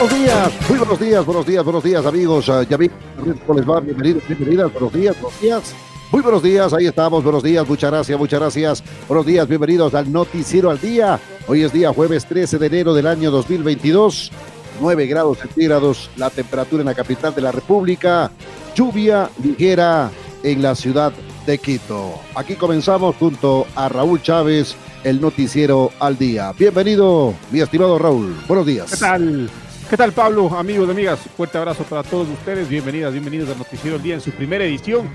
Buenos días, muy buenos días, buenos días, buenos días, amigos. Uh, ya vi cómo les va. Bienvenidos, bienvenidas. Buenos días, buenos días. Muy buenos días, ahí estamos. Buenos días, muchas gracias, muchas gracias. Buenos días, bienvenidos al Noticiero al Día. Hoy es día jueves 13 de enero del año 2022. 9 grados centígrados la temperatura en la capital de la República. Lluvia ligera en la ciudad de Quito. Aquí comenzamos junto a Raúl Chávez el noticiero al día. Bienvenido, mi estimado Raúl. Buenos días. ¿Qué tal? ¿Qué tal, Pablo? Amigos y amigas, fuerte abrazo para todos ustedes. Bienvenidas, bienvenidos al Noticiero al Día en su primera edición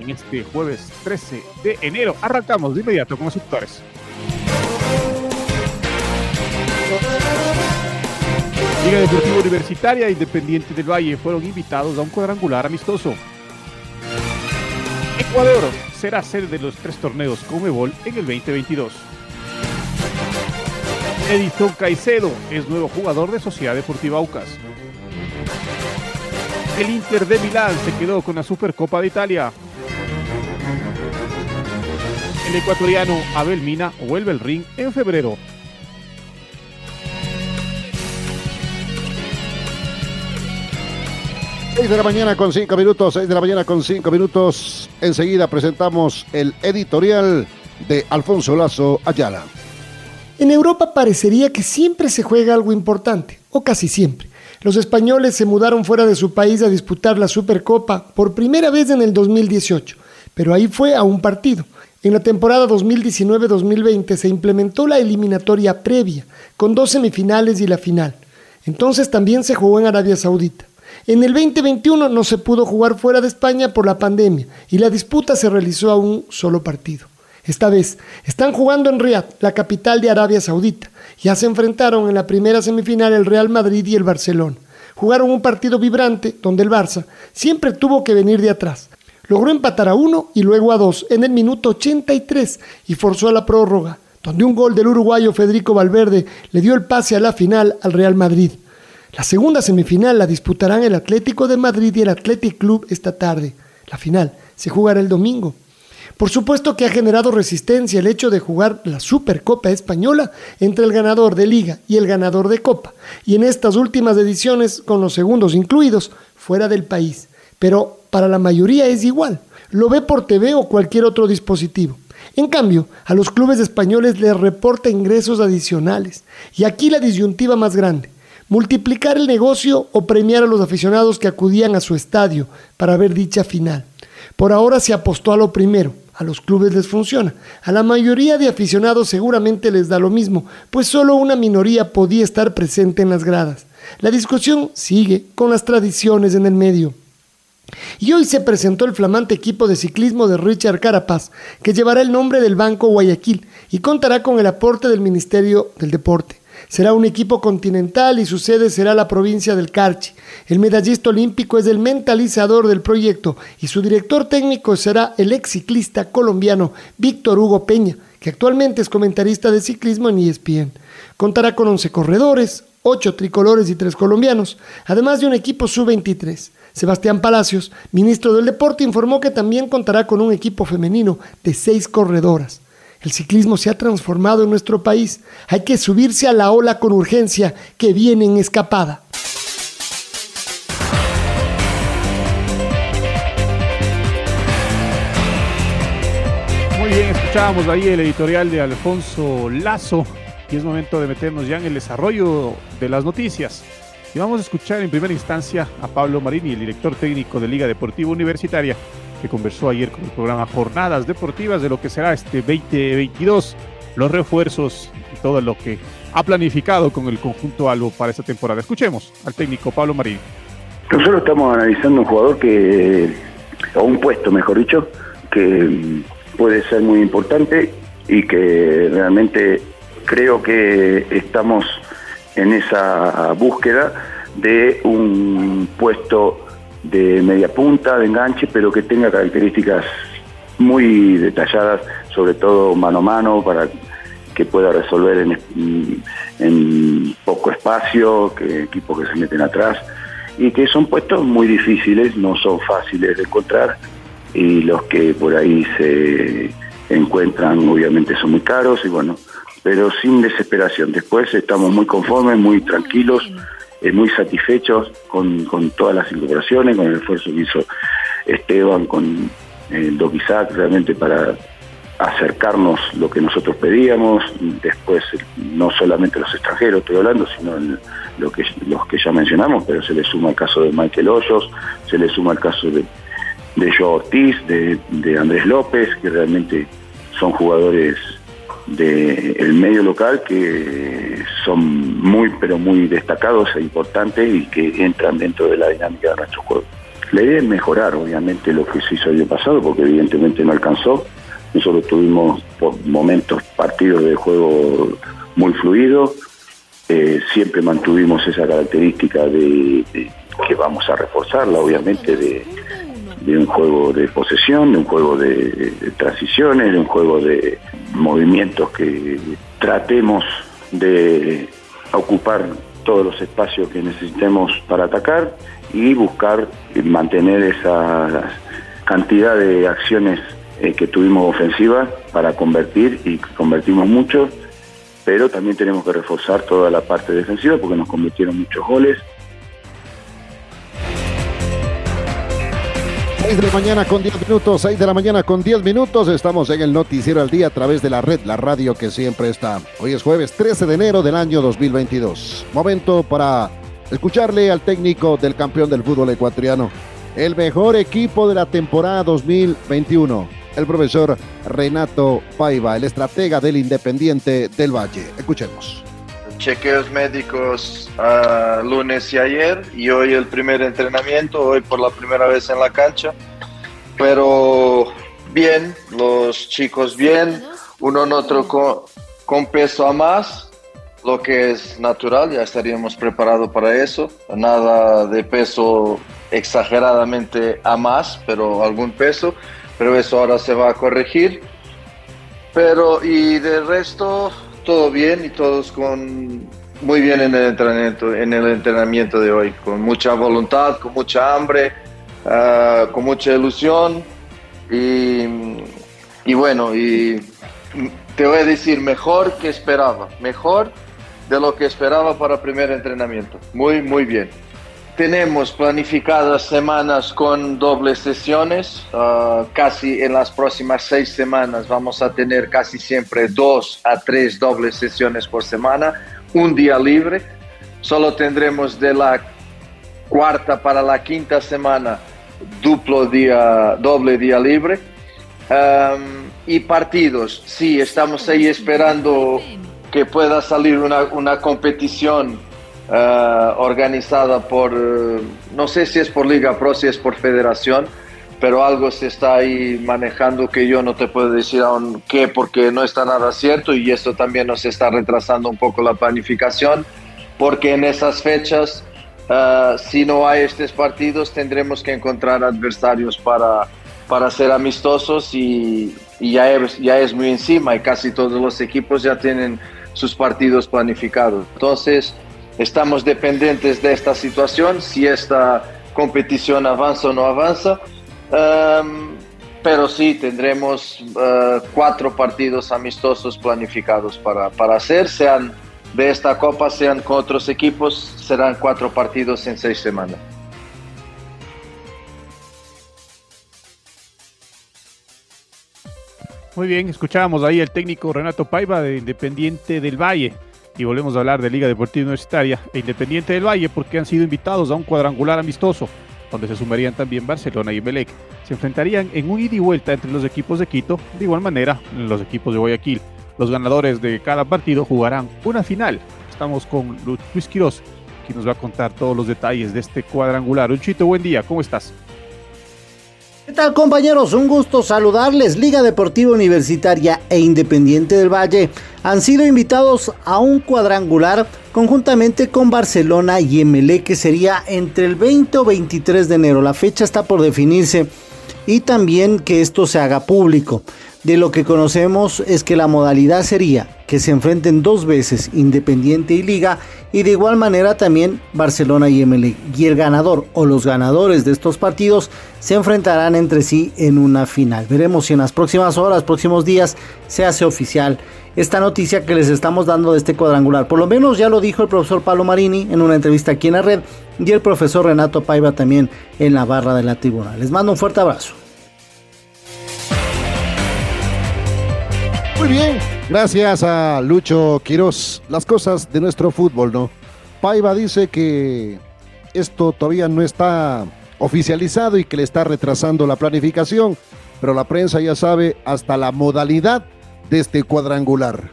en este jueves 13 de enero. Arrancamos de inmediato con los sectores. Liga Deportiva Universitaria e Independiente del Valle fueron invitados a un cuadrangular amistoso. Ecuador será sede de los tres torneos Comebol en el 2022. Edison Caicedo es nuevo jugador de Sociedad Deportiva Aucas. El Inter de Milán se quedó con la Supercopa de Italia. El ecuatoriano Abel Mina vuelve al ring en febrero. Seis de la mañana con cinco minutos, seis de la mañana con cinco minutos. Enseguida presentamos el editorial de Alfonso Lazo Ayala. En Europa parecería que siempre se juega algo importante, o casi siempre. Los españoles se mudaron fuera de su país a disputar la Supercopa por primera vez en el 2018, pero ahí fue a un partido. En la temporada 2019-2020 se implementó la eliminatoria previa, con dos semifinales y la final. Entonces también se jugó en Arabia Saudita. En el 2021 no se pudo jugar fuera de España por la pandemia y la disputa se realizó a un solo partido. Esta vez están jugando en Riyadh, la capital de Arabia Saudita. Ya se enfrentaron en la primera semifinal el Real Madrid y el Barcelona. Jugaron un partido vibrante donde el Barça siempre tuvo que venir de atrás. Logró empatar a uno y luego a dos en el minuto 83 y forzó a la prórroga, donde un gol del uruguayo Federico Valverde le dio el pase a la final al Real Madrid. La segunda semifinal la disputarán el Atlético de Madrid y el Athletic Club esta tarde. La final se jugará el domingo. Por supuesto que ha generado resistencia el hecho de jugar la Supercopa Española entre el ganador de Liga y el ganador de Copa, y en estas últimas ediciones, con los segundos incluidos, fuera del país. Pero para la mayoría es igual, lo ve por TV o cualquier otro dispositivo. En cambio, a los clubes españoles les reporta ingresos adicionales, y aquí la disyuntiva más grande multiplicar el negocio o premiar a los aficionados que acudían a su estadio para ver dicha final. Por ahora se apostó a lo primero, a los clubes les funciona. A la mayoría de aficionados seguramente les da lo mismo, pues solo una minoría podía estar presente en las gradas. La discusión sigue con las tradiciones en el medio. Y hoy se presentó el flamante equipo de ciclismo de Richard Carapaz, que llevará el nombre del Banco Guayaquil y contará con el aporte del Ministerio del Deporte. Será un equipo continental y su sede será la provincia del Carchi. El medallista olímpico es el mentalizador del proyecto y su director técnico será el ex ciclista colombiano Víctor Hugo Peña, que actualmente es comentarista de ciclismo en ESPN. Contará con 11 corredores, 8 tricolores y 3 colombianos, además de un equipo sub-23. Sebastián Palacios, ministro del Deporte, informó que también contará con un equipo femenino de 6 corredoras. El ciclismo se ha transformado en nuestro país. Hay que subirse a la ola con urgencia que viene en escapada. Muy bien, escuchábamos ahí el editorial de Alfonso Lazo y es momento de meternos ya en el desarrollo de las noticias. Y vamos a escuchar en primera instancia a Pablo Marini, el director técnico de Liga Deportiva Universitaria, que conversó ayer con el programa Jornadas Deportivas de lo que será este 2022, los refuerzos y todo lo que ha planificado con el conjunto Albo para esta temporada. Escuchemos al técnico Pablo Marín. Nosotros estamos analizando un jugador que, o un puesto mejor dicho, que puede ser muy importante y que realmente creo que estamos en esa búsqueda de un puesto de media punta, de enganche, pero que tenga características muy detalladas, sobre todo mano a mano, para que pueda resolver en, poco espacio, que equipos que se meten atrás, y que son puestos muy difíciles, no son fáciles de encontrar, y los que por ahí se encuentran obviamente son muy caros, y bueno, pero sin desesperación. Después estamos muy conformes, muy tranquilos, eh, muy satisfechos con, con todas las incorporaciones, con el esfuerzo que hizo Esteban, con eh, Doc Isaac, realmente para acercarnos lo que nosotros pedíamos, después no solamente los extranjeros estoy hablando, sino lo que, los que ya mencionamos, pero se le suma el caso de Michael Hoyos, se le suma el caso de, de Joe Ortiz, de, de Andrés López, que realmente son jugadores del medio local que son muy pero muy destacados e importantes y que entran dentro de la dinámica de nuestro juego. La idea es mejorar obviamente lo que se hizo el año pasado porque evidentemente no alcanzó. Nosotros tuvimos por momentos partidos de juego muy fluidos, eh, siempre mantuvimos esa característica de, que vamos a reforzarla obviamente de, de un juego de posesión, de un juego de, transiciones, de un juego de movimientos que tratemos de ocupar todos los espacios que necesitemos para atacar y buscar mantener esa cantidad de acciones eh, que tuvimos ofensivas para convertir y convertimos mucho, pero también tenemos que reforzar toda la parte defensiva porque nos convirtieron muchos goles 6 de la mañana con 10 minutos, 6 de la mañana con 10 minutos. Estamos en el Noticiero al Día a través de la red, la radio que siempre está. Hoy es jueves 13 de enero del año 2022. Momento para escucharle al técnico del campeón del fútbol ecuatoriano, el mejor equipo de la temporada 2021, el profesor Renato Paiva, el estratega del Independiente del Valle. Escuchemos chequeos médicos uh, lunes y ayer y hoy el primer entrenamiento, hoy por la primera vez en la cancha. Pero bien, los chicos bien, uno en otro con, con peso a más, lo que es natural, ya estaríamos preparados para eso. Nada de peso exageradamente a más, pero algún peso, pero eso ahora se va a corregir. Pero y de resto todo bien y todos con muy bien en el entrenamiento, en el entrenamiento de hoy, con mucha voluntad, con mucha hambre, ah, con mucha ilusión y, y, bueno, y te voy a decir mejor que esperaba, mejor de lo que esperaba para el primer entrenamiento. Muy, muy bien. Tenemos planificadas semanas con dobles sesiones. Ah, casi en las próximas seis semanas vamos a tener casi siempre dos a tres dobles sesiones por semana, un día libre. Solo tendremos de la cuarta para la quinta semana duplo día, doble día libre. y partidos, sí, estamos ahí esperando que pueda salir una, una competición eh, organizada por, no sé si es por Liga Pro, si es por federación, pero algo se está ahí manejando que yo no te puedo decir aún qué porque no está nada cierto y esto también nos está retrasando un poco la planificación porque en esas fechas uh, si no hay estos partidos tendremos que encontrar adversarios para, para ser amistosos y, y ya, es, ya es muy encima y casi todos los equipos ya tienen sus partidos planificados. Entonces, Estamos dependientes de esta situación, si esta competición avanza o no avanza. Um, pero sí, tendremos uh, cuatro partidos amistosos planificados para, para hacer, sean de esta Copa, sean con otros equipos, serán cuatro partidos en seis semanas. Muy bien, escuchábamos ahí el técnico Renato Paiva de Independiente del Valle y volvemos a hablar de Liga Deportiva Universitaria e Independiente del Valle porque han sido invitados a un cuadrangular amistoso donde se sumarían también Barcelona y Emelec. Se enfrentarían en un ida y vuelta entre los equipos de Quito, de igual manera los equipos de Guayaquil. Los ganadores de cada partido jugarán una final. Estamos con Luis Quiroz, aquí nos va a contar todos los detalles de este cuadrangular. Unchito, buen día, ¿cómo estás? ¿Qué tal compañeros? Un gusto saludarles. Liga Deportiva Universitaria e Independiente del Valle han sido invitados a un cuadrangular conjuntamente con Barcelona y MLE que sería entre el 20 o 23 de enero. La fecha está por definirse y también que esto se haga público. De lo que conocemos es que la modalidad sería que se enfrenten dos veces Independiente y Liga y de igual manera también Barcelona y MLE. Y el ganador o los ganadores de estos partidos se enfrentarán entre sí en una final. Veremos si en las próximas horas, próximos días se hace oficial esta noticia que les estamos dando de este cuadrangular. Por lo menos ya lo dijo el profesor Pablo Marini en una entrevista aquí en la red y el profesor Renato Paiva también en la barra de la tribuna. Les mando un fuerte abrazo. Muy bien, gracias a Lucho Quiroz. Las cosas de nuestro fútbol, ¿no? Paiva dice que esto todavía no está oficializado y que le está retrasando la planificación, pero la prensa ya sabe hasta la modalidad de este cuadrangular.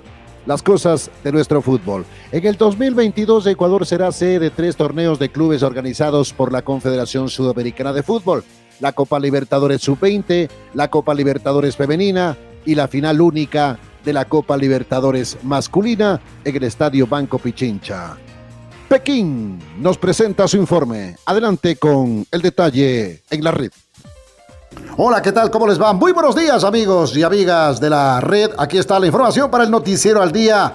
Las cosas de nuestro fútbol. En el 2022 Ecuador será sede de tres torneos de clubes organizados por la Confederación Sudamericana de Fútbol. La Copa Libertadores Sub-20, la Copa Libertadores Femenina y la final única de la Copa Libertadores masculina en el Estadio Banco Pichincha. Pekín nos presenta su informe. Adelante con el detalle en la red. Hola, ¿qué tal? ¿Cómo les va? Muy buenos días amigos y amigas de la red. Aquí está la información para el noticiero al día.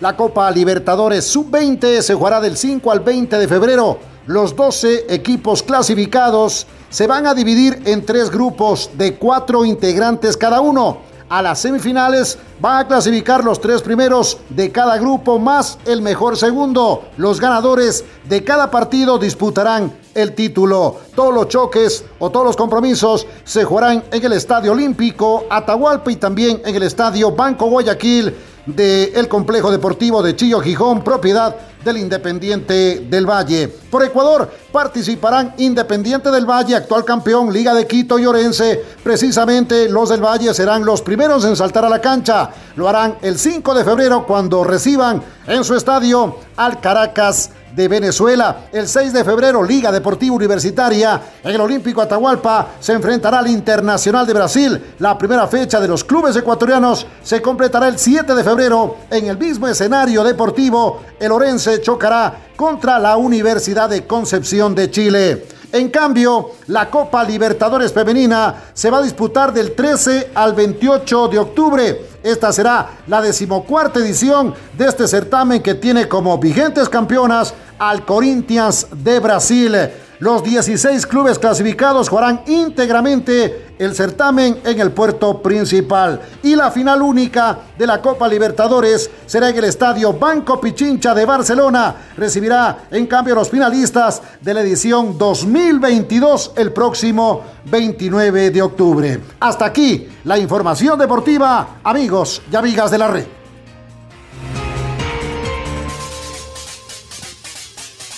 La Copa Libertadores Sub-20 se jugará del 5 al 20 de febrero. Los 12 equipos clasificados se van a dividir en tres grupos de cuatro integrantes cada uno a las semifinales van a clasificar los tres primeros de cada grupo más el mejor segundo. Los ganadores de cada partido disputarán el título. Todos los choques o todos los compromisos se jugarán en el Estadio Olímpico Atahualpa y también en el Estadio Banco Guayaquil del complejo deportivo de Chillo Gijón, propiedad del Independiente del Valle. Por Ecuador participarán Independiente del Valle, actual campeón, Liga de Quito y Orense. Precisamente los del Valle serán los primeros en saltar a la cancha. Lo harán el 5 de febrero cuando reciban en su estadio al Caracas de Venezuela. El 6 de febrero, Liga Deportiva Universitaria en el Olímpico Atahualpa se enfrentará al Internacional de Brasil. La primera fecha de los clubes ecuatorianos se completará el 7 de febrero en el mismo escenario deportivo. El Orense chocará contra la Universidad de Concepción de Chile. En cambio, la Copa Libertadores Femenina se va a disputar del 13 al 28 de octubre. Esta será la decimocuarta edición de este certamen que tiene como vigentes campeonas al Corinthians de Brasil. Los 16 clubes clasificados jugarán íntegramente el certamen en el puerto principal. Y la final única de la Copa Libertadores será en el estadio Banco Pichincha de Barcelona. Recibirá en cambio los finalistas de la edición 2022 el próximo 29 de octubre. Hasta aquí la información deportiva, amigos y amigas de la red.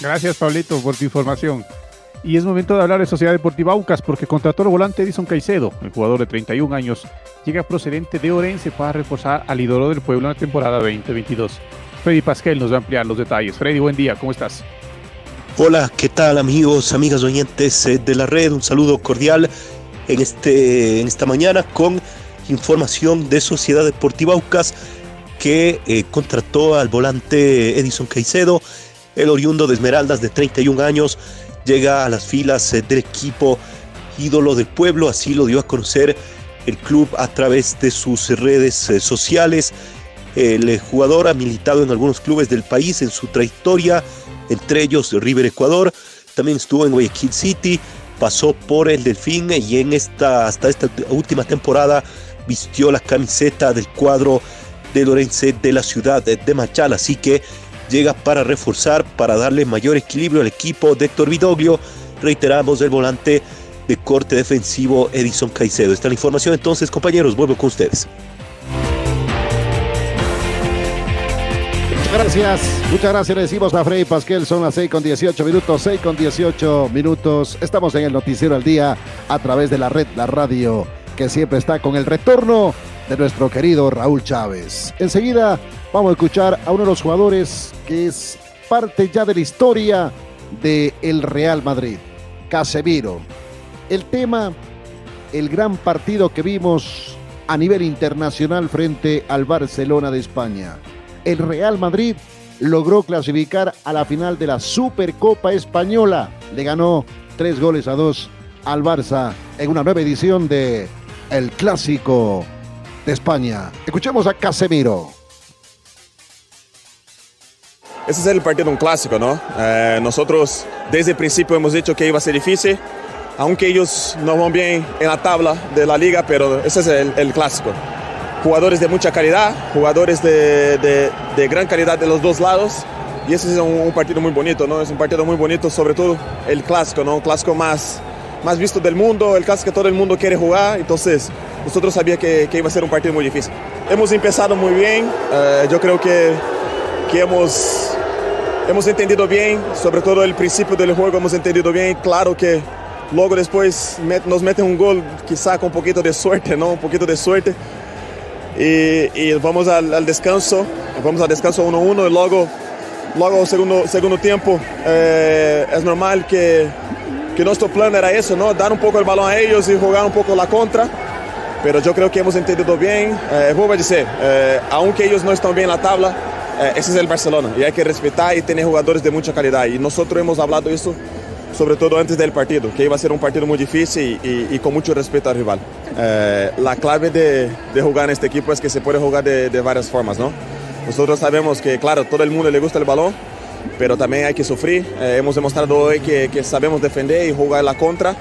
Gracias, Pablito, por tu información. Y es momento de hablar de Sociedad Deportiva Aucas porque contrató al volante Edison Caicedo, el jugador de 31 años, llega procedente de Orense para reforzar al ídolo del pueblo en la temporada 2022. Freddy Pasquel nos va a ampliar los detalles. Freddy, buen día, ¿cómo estás? Hola, ¿qué tal amigos, amigas oyentes eh, de la red? Un saludo cordial en, este, en esta mañana con información de Sociedad Deportiva Aucas que eh, contrató al volante Edison Caicedo, el oriundo de Esmeraldas de 31 años, llega a las filas eh, del equipo ídolo del pueblo, así lo dio a conocer el club a través de sus redes eh, sociales. El eh, jugador ha militado en algunos clubes del país en su trayectoria, entre ellos River Ecuador, también estuvo en Guayaquil City, pasó por el Delfín y en esta, hasta esta última temporada vistió la camiseta del cuadro de Lorense de la ciudad de Machala, así que llega para reforzar, para darle mayor equilibrio al equipo de Héctor Vidoglio. Reiteramos el volante de corte defensivo Edison Caicedo. Esta es la información entonces, compañeros, vuelvo con ustedes. Gracias, muchas gracias. Le decimos a Frey Pasquel, son las 6 con 18 minutos, 6 con 18 minutos. Estamos en el Noticiero al Día a través de la red, la radio, que siempre está con el retorno de nuestro querido Raúl Chávez. Enseguida vamos a escuchar a uno de los jugadores que es parte ya de la historia del el Real Madrid. Casemiro. El tema, el gran partido que vimos a nivel internacional frente al Barcelona de España. El Real Madrid logró clasificar a la final de la Supercopa Española. Le ganó tres goles a dos al Barça en una nueva edición de El Clásico de España. Escuchemos a Casemiro. Ese es el partido un clásico, ¿no? Eh, nosotros desde el principio hemos dicho que iba a ser difícil, aunque ellos no van bien en la tabla de la liga, pero ese es el, clásico. Jugadores de mucha calidad, jugadores de, de, de, gran calidad de los dos lados, y ese es un, un, partido muy bonito, ¿no? Es un partido muy bonito, sobre todo el clásico, ¿no? Un clásico más, más visto del mundo, el clásico que todo el mundo quiere jugar, entonces nosotros sabíamos que, que iba a ser un partido muy difícil. Hemos empezado muy bien, uh, yo creo que, que hemos hemos entendido bien, sobre todo el principio del juego hemos entendido bien. Claro que luego después met, nos meten un gol, quizá con un poquito de suerte, ¿no? Un poquito de suerte. Y, y vamos al, al, descanso, vamos al descanso 1-1 y luego, luego segundo, segundo tiempo eh, es normal que, que nuestro plan era eso, ¿no? Dar un poco el balón a ellos y jugar un poco la contra. Pero yo creo que hemos entendido bien. Eh, vuelvo a decir, eh, aunque ellos no están bien en la tabla, eh, ese es el Barcelona y hay que respetar y tener jugadores de mucha calidad. Y nosotros hemos hablado eso sobre todo antes del partido, que iba a ser un partido muy difícil y, y, y con mucho respeto al rival. Eh, la clave de, de, jugar en este equipo es que se puede jugar de, de, varias formas, ¿no? Nosotros sabemos que, claro, todo el mundo le gusta el balón, pero también hay que sufrir. Eh, hemos demostrado hoy que, que, sabemos defender y jugar la contra.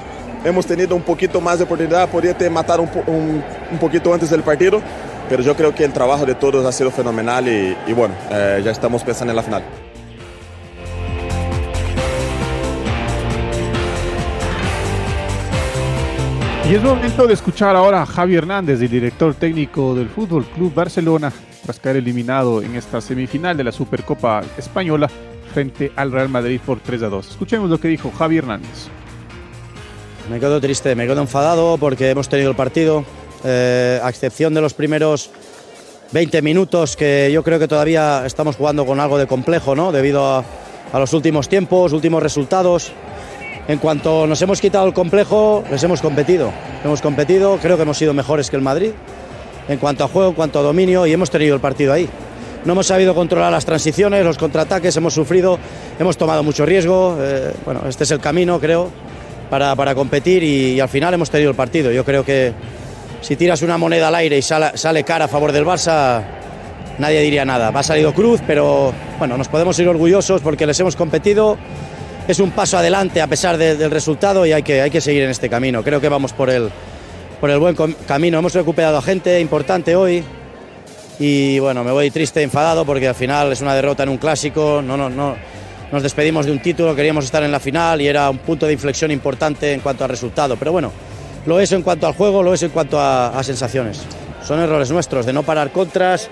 Hemos tenido un poquito más de oportunidad, podría matar un, un, un poquito antes del partido, pero yo creo que el trabajo de todos ha sido fenomenal y, y bueno, eh, ya estamos pensando en la final. Y es momento de escuchar ahora a Javi Hernández, el director técnico del Fútbol Club Barcelona, tras caer eliminado en esta semifinal de la Supercopa Española frente al Real Madrid por 3 a 2. Escuchemos lo que dijo Javi Hernández. Me quedo triste, me quedo enfadado porque hemos tenido el partido, eh, a excepción de los primeros 20 minutos que yo creo que todavía estamos jugando con algo de complejo, ¿no? Debido a, los últimos tiempos, últimos resultados. En cuanto nos hemos quitado el complejo, les hemos competido. Hemos competido, creo que hemos sido mejores que el Madrid. En cuanto a juego, en cuanto a dominio, y hemos tenido el partido ahí. No hemos sabido controlar las transiciones, los contraataques, hemos sufrido, hemos tomado mucho riesgo. Eh, bueno, este es el camino, creo, para, para competir y, al final hemos tenido el partido. Yo creo que si tiras una moneda al aire y sale, cara a favor del Barça, nadie diría nada. Ha salido cruz, pero bueno, nos podemos ir orgullosos porque les hemos competido es un paso adelante a pesar de, del resultado y hay que, hay que seguir en este camino. Creo que vamos por el, por el buen camino. Hemos recuperado a gente importante hoy y bueno, me voy triste, enfadado porque al final es una derrota en un clásico. No, no, no, nos despedimos de un título, queríamos estar en la final y era un punto de inflexión importante en cuanto al resultado. Pero bueno, lo es en cuanto al juego, lo es en cuanto a, sensaciones. Son errores nuestros de no parar contras,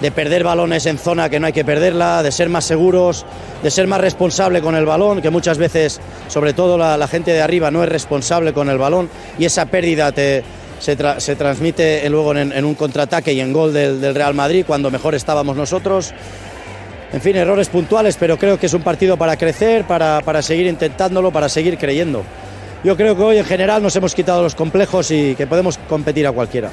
de perder balones en zona que no hay que perderla, de ser más seguros, de ser más responsable con el balón, que muchas veces, sobre todo la, gente de arriba, no es responsable con el balón y esa pérdida te, se, tra se, transmite luego en, en un contraataque y en gol del, del, Real Madrid cuando mejor estábamos nosotros. En fin, errores puntuales, pero creo que es un partido para crecer, para, para seguir intentándolo, para seguir creyendo. Yo creo que hoy en general nos hemos quitado los complejos y que podemos competir a cualquiera.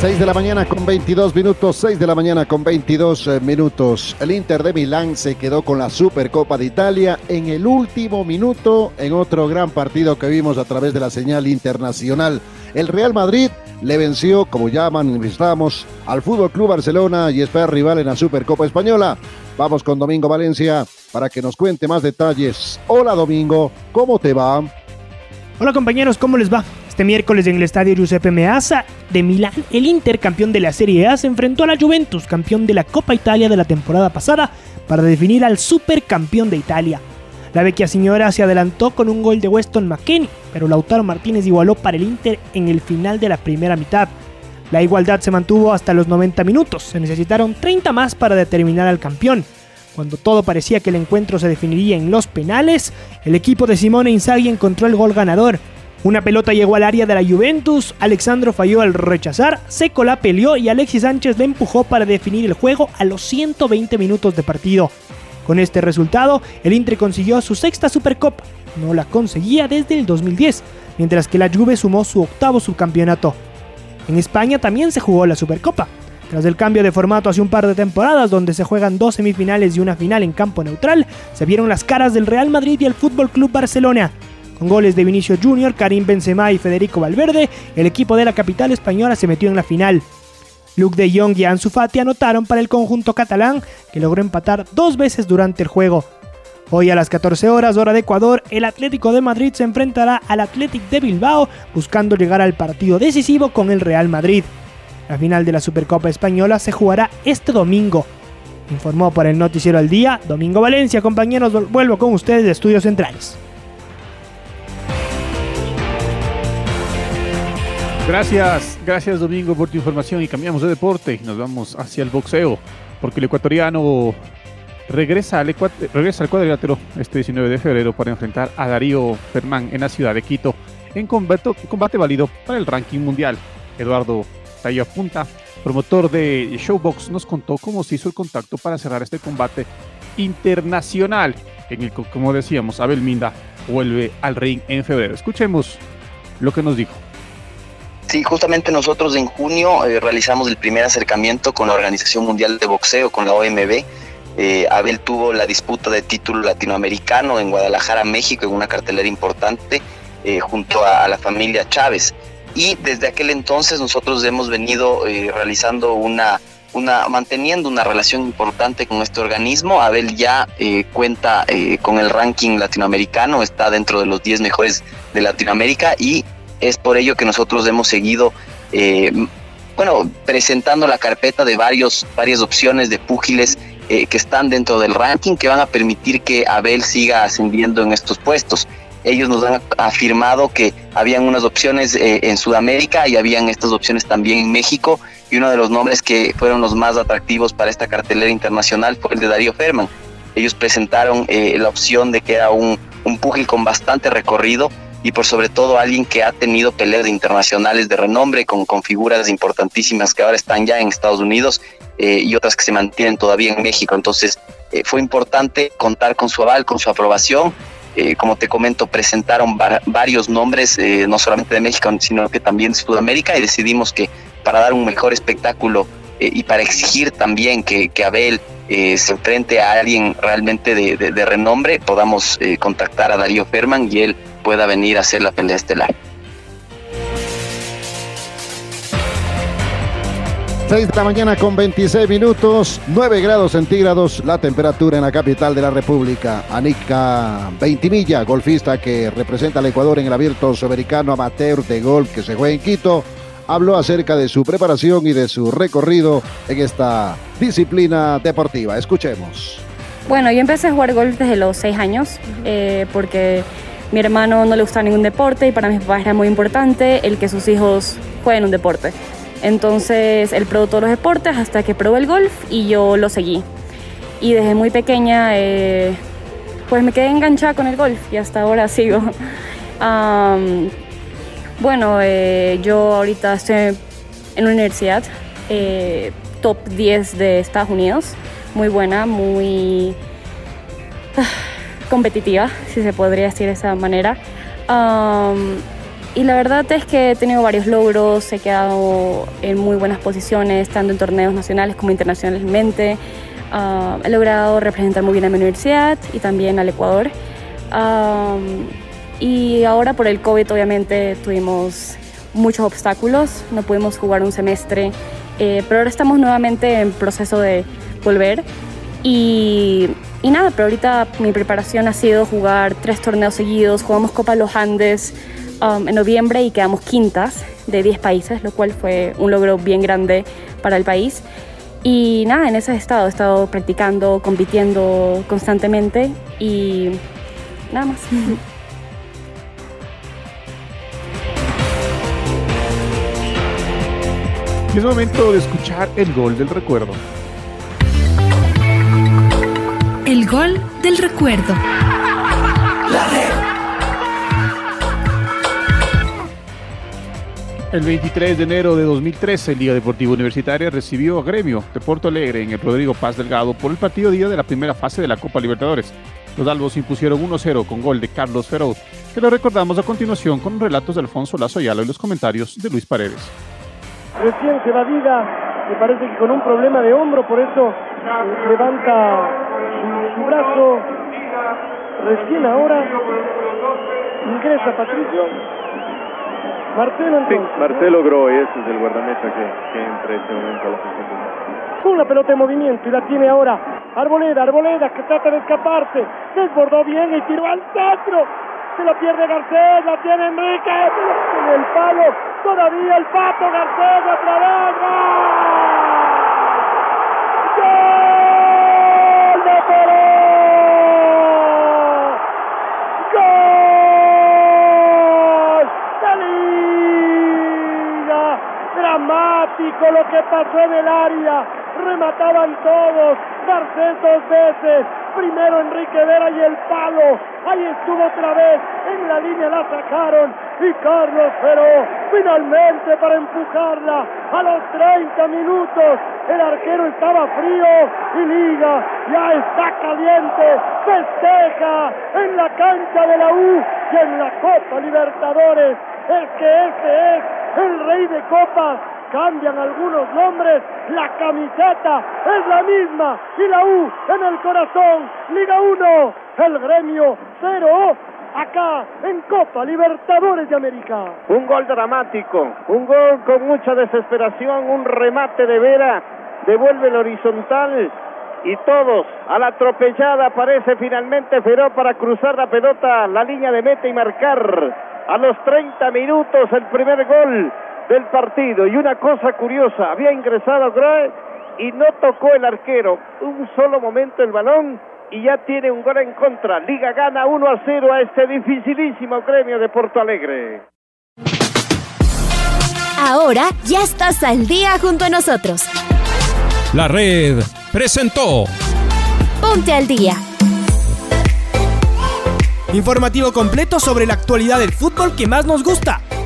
6 de la mañana con 22 minutos, 6 de la mañana con 22 eh, minutos. El Inter de Milán se quedó con la Supercopa de Italia en el último minuto en otro gran partido que vimos a través de la señal internacional. El Real Madrid le venció, como ya manifestamos, al Fútbol Club Barcelona y espera rival en la Supercopa Española. Vamos con Domingo Valencia para que nos cuente más detalles. Hola Domingo, ¿cómo te va? Hola compañeros, ¿cómo les va? Este miércoles en el estadio Giuseppe Meazza de Milán, el Inter, campeón de la Serie A, se enfrentó a la Juventus, campeón de la Copa Italia de la temporada pasada, para definir al supercampeón de Italia. La vecchia señora se adelantó con un gol de Weston McKennie, pero Lautaro Martínez igualó para el Inter en el final de la primera mitad. La igualdad se mantuvo hasta los 90 minutos, se necesitaron 30 más para determinar al campeón. Cuando todo parecía que el encuentro se definiría en los penales, el equipo de Simone Inzaghi encontró el gol ganador Una pelota llegó al área de la Juventus, Alexandro falló al rechazar, Seco la peleó y Alexis Sánchez le empujó para definir el juego a los 120 minutos de partido. Con este resultado, el Inter consiguió su sexta Supercopa, no la conseguía desde el 2010, mientras que la Juve sumó su octavo subcampeonato. En España también se jugó la Supercopa, tras el cambio de formato hace un par de temporadas donde se juegan dos semifinales y una final en campo neutral, se vieron las caras del Real Madrid y el Fútbol Club Barcelona. Con goles de Vinicio Jr., Karim Benzema y Federico Valverde, el equipo de la capital española se metió en la final. Luke de Jong y Ansu Fati anotaron para el conjunto catalán, que logró empatar dos veces durante el juego. Hoy a las 14 horas, hora de Ecuador, el Atlético de Madrid se enfrentará al Athletic de Bilbao, buscando llegar al partido decisivo con el Real Madrid. La final de la Supercopa Española se jugará este domingo. Informó por el Noticiero al Día, Domingo Valencia, compañeros, vuelvo con ustedes de Estudios Centrales. Gracias, gracias Domingo por tu información y cambiamos de deporte y nos vamos hacia el boxeo, porque el ecuatoriano regresa al, regresa al cuadrilátero este 19 de febrero para enfrentar a Darío Fermán en la ciudad de Quito en combate, válido para el ranking mundial. Eduardo Tayo Punta, promotor de Showbox, nos contó cómo se hizo el contacto para cerrar este combate internacional en el que, como decíamos, Abel Minda vuelve al ring en febrero. Escuchemos lo que nos dijo. Sí, justamente nosotros en junio eh, realizamos el primer acercamiento con la Organización Mundial de Boxeo, con la OMB. Eh, Abel tuvo la disputa de título latinoamericano en Guadalajara, México, en una cartelera importante, eh, junto a, la familia Chávez. Y desde aquel entonces nosotros hemos venido realizando una, una, manteniendo una relación importante con este organismo. Abel ya cuenta con el ranking latinoamericano, está dentro de los 10 mejores de Latinoamérica y es por ello que nosotros hemos seguido, eh, bueno, presentando la carpeta de varios, varias opciones de púgiles eh, que están dentro del ranking que van a permitir que Abel siga ascendiendo en estos puestos. Ellos nos han afirmado que habían unas opciones eh, en Sudamérica y habían estas opciones también en México y uno de los nombres que fueron los más atractivos para esta cartelera internacional fue el de Darío Ferman. Ellos presentaron la opción de que era un, un púgil con bastante recorrido, y por sobre todo alguien que ha tenido peleas internacionales de renombre con, con figuras importantísimas que ahora están ya en Estados Unidos eh, y otras que se mantienen todavía en México. Entonces eh, fue importante contar con su aval, con su aprobación. Eh, como te comento, presentaron varios nombres, no solamente de México, sino que también de Sudamérica y decidimos que para dar un mejor espectáculo y para exigir también que, que Abel se enfrente a alguien realmente de, de renombre, podamos contactar a Darío Ferman y él pueda venir a hacer la pelea estelar. 6 de la mañana con 26 minutos, 9 grados centígrados la temperatura en la capital de la República. Anika Veintimilla, golfista que representa al Ecuador en el abierto sudamericano amateur de golf que se juega en Quito, habló acerca de su preparación y de su recorrido en esta disciplina deportiva. Escuchemos. Bueno, yo empecé a jugar golf desde los 6 años eh, porque mi hermano no le gustaba ningún deporte y para mis papás era muy importante el que sus hijos jueguen un deporte. Entonces él probó todos los deportes hasta que probó el golf y yo lo seguí. Y desde muy pequeña eh, pues me quedé enganchada con el golf y hasta ahora sigo. bueno, eh, yo ahorita estoy en una universidad eh, top 10 de Estados Unidos, muy buena, muy competitiva, si se podría decir de esa manera. y la verdad es que he tenido varios logros, he quedado en muy buenas posiciones, tanto en torneos nacionales como internacionalmente. he logrado representar muy bien a mi universidad y también al Ecuador. y ahora por el COVID obviamente tuvimos muchos obstáculos, no pudimos jugar un semestre, eh, pero ahora estamos nuevamente en proceso de volver y y nada, pero ahorita mi preparación ha sido jugar tres torneos seguidos. Jugamos Copa Los Andes um, en noviembre y quedamos quintas de 10 países, lo cual fue un logro bien grande para el país. Y nada, en ese estado he estado practicando, compitiendo constantemente y nada más. Es momento de escuchar el gol del recuerdo. El gol del recuerdo. El 23 de enero de 2013, Liga Deportiva Universitaria recibió a Gremio de Porto Alegre en el Rodrigo Paz Delgado por el partido día de la primera fase de la Copa Libertadores. Los albos impusieron 1-0 con gol de Carlos Ferro, que lo recordamos a continuación con relatos de Alfonso Lazo Ayala y los comentarios de Luis Paredes. Recién se va Vida, me parece que con un problema de hombro, por eso eh, levanta brazo. Recién ahora ingresa Patricio. Marcelo Sí, Marcelo Groy, ese es el guardameta que, que entra en este momento a la sensación. Con la pelota en movimiento y la tiene ahora Arboleda, Arboleda que trata de escaparse. Desbordó bien y tiró al centro. Se la pierde Garcés, la tiene Enrique. En el palo, todavía el pato Garcés otra vez. ¡Gol! ¡Gol de Perú! ¡Gol! ¡De Liga! Dramático lo que pasó en el área. Remataban todos. Garcés dos veces. Primero Enrique Vera y el palo. Ahí estuvo otra vez. En la línea la sacaron. Y Carlos Feró finalmente para empujarla a los 30 minutos. El arquero estaba frío y Liga ya está caliente. Festeja en la cancha de la U y en la Copa Libertadores. Es que este es el rey de copas cambian algunos nombres, la camiseta es la misma y la U en el corazón, Liga 1, el gremio 0, acá en Copa Libertadores de América. Un gol dramático, un gol con mucha desesperación, un remate de Vera, devuelve el horizontal y todos a la atropellada aparece finalmente Feró para cruzar la pelota, la línea de meta y marcar a los 30 minutos el primer gol del partido. Y una cosa curiosa, había ingresado Groe y no tocó el arquero. Un solo momento el balón y ya tiene un gol en contra. Liga gana 1 a 0 a este dificilísimo gremio de Porto Alegre. Ahora ya estás al día junto a nosotros. La red presentó Ponte al día. Informativo completo sobre la actualidad del fútbol que más nos gusta,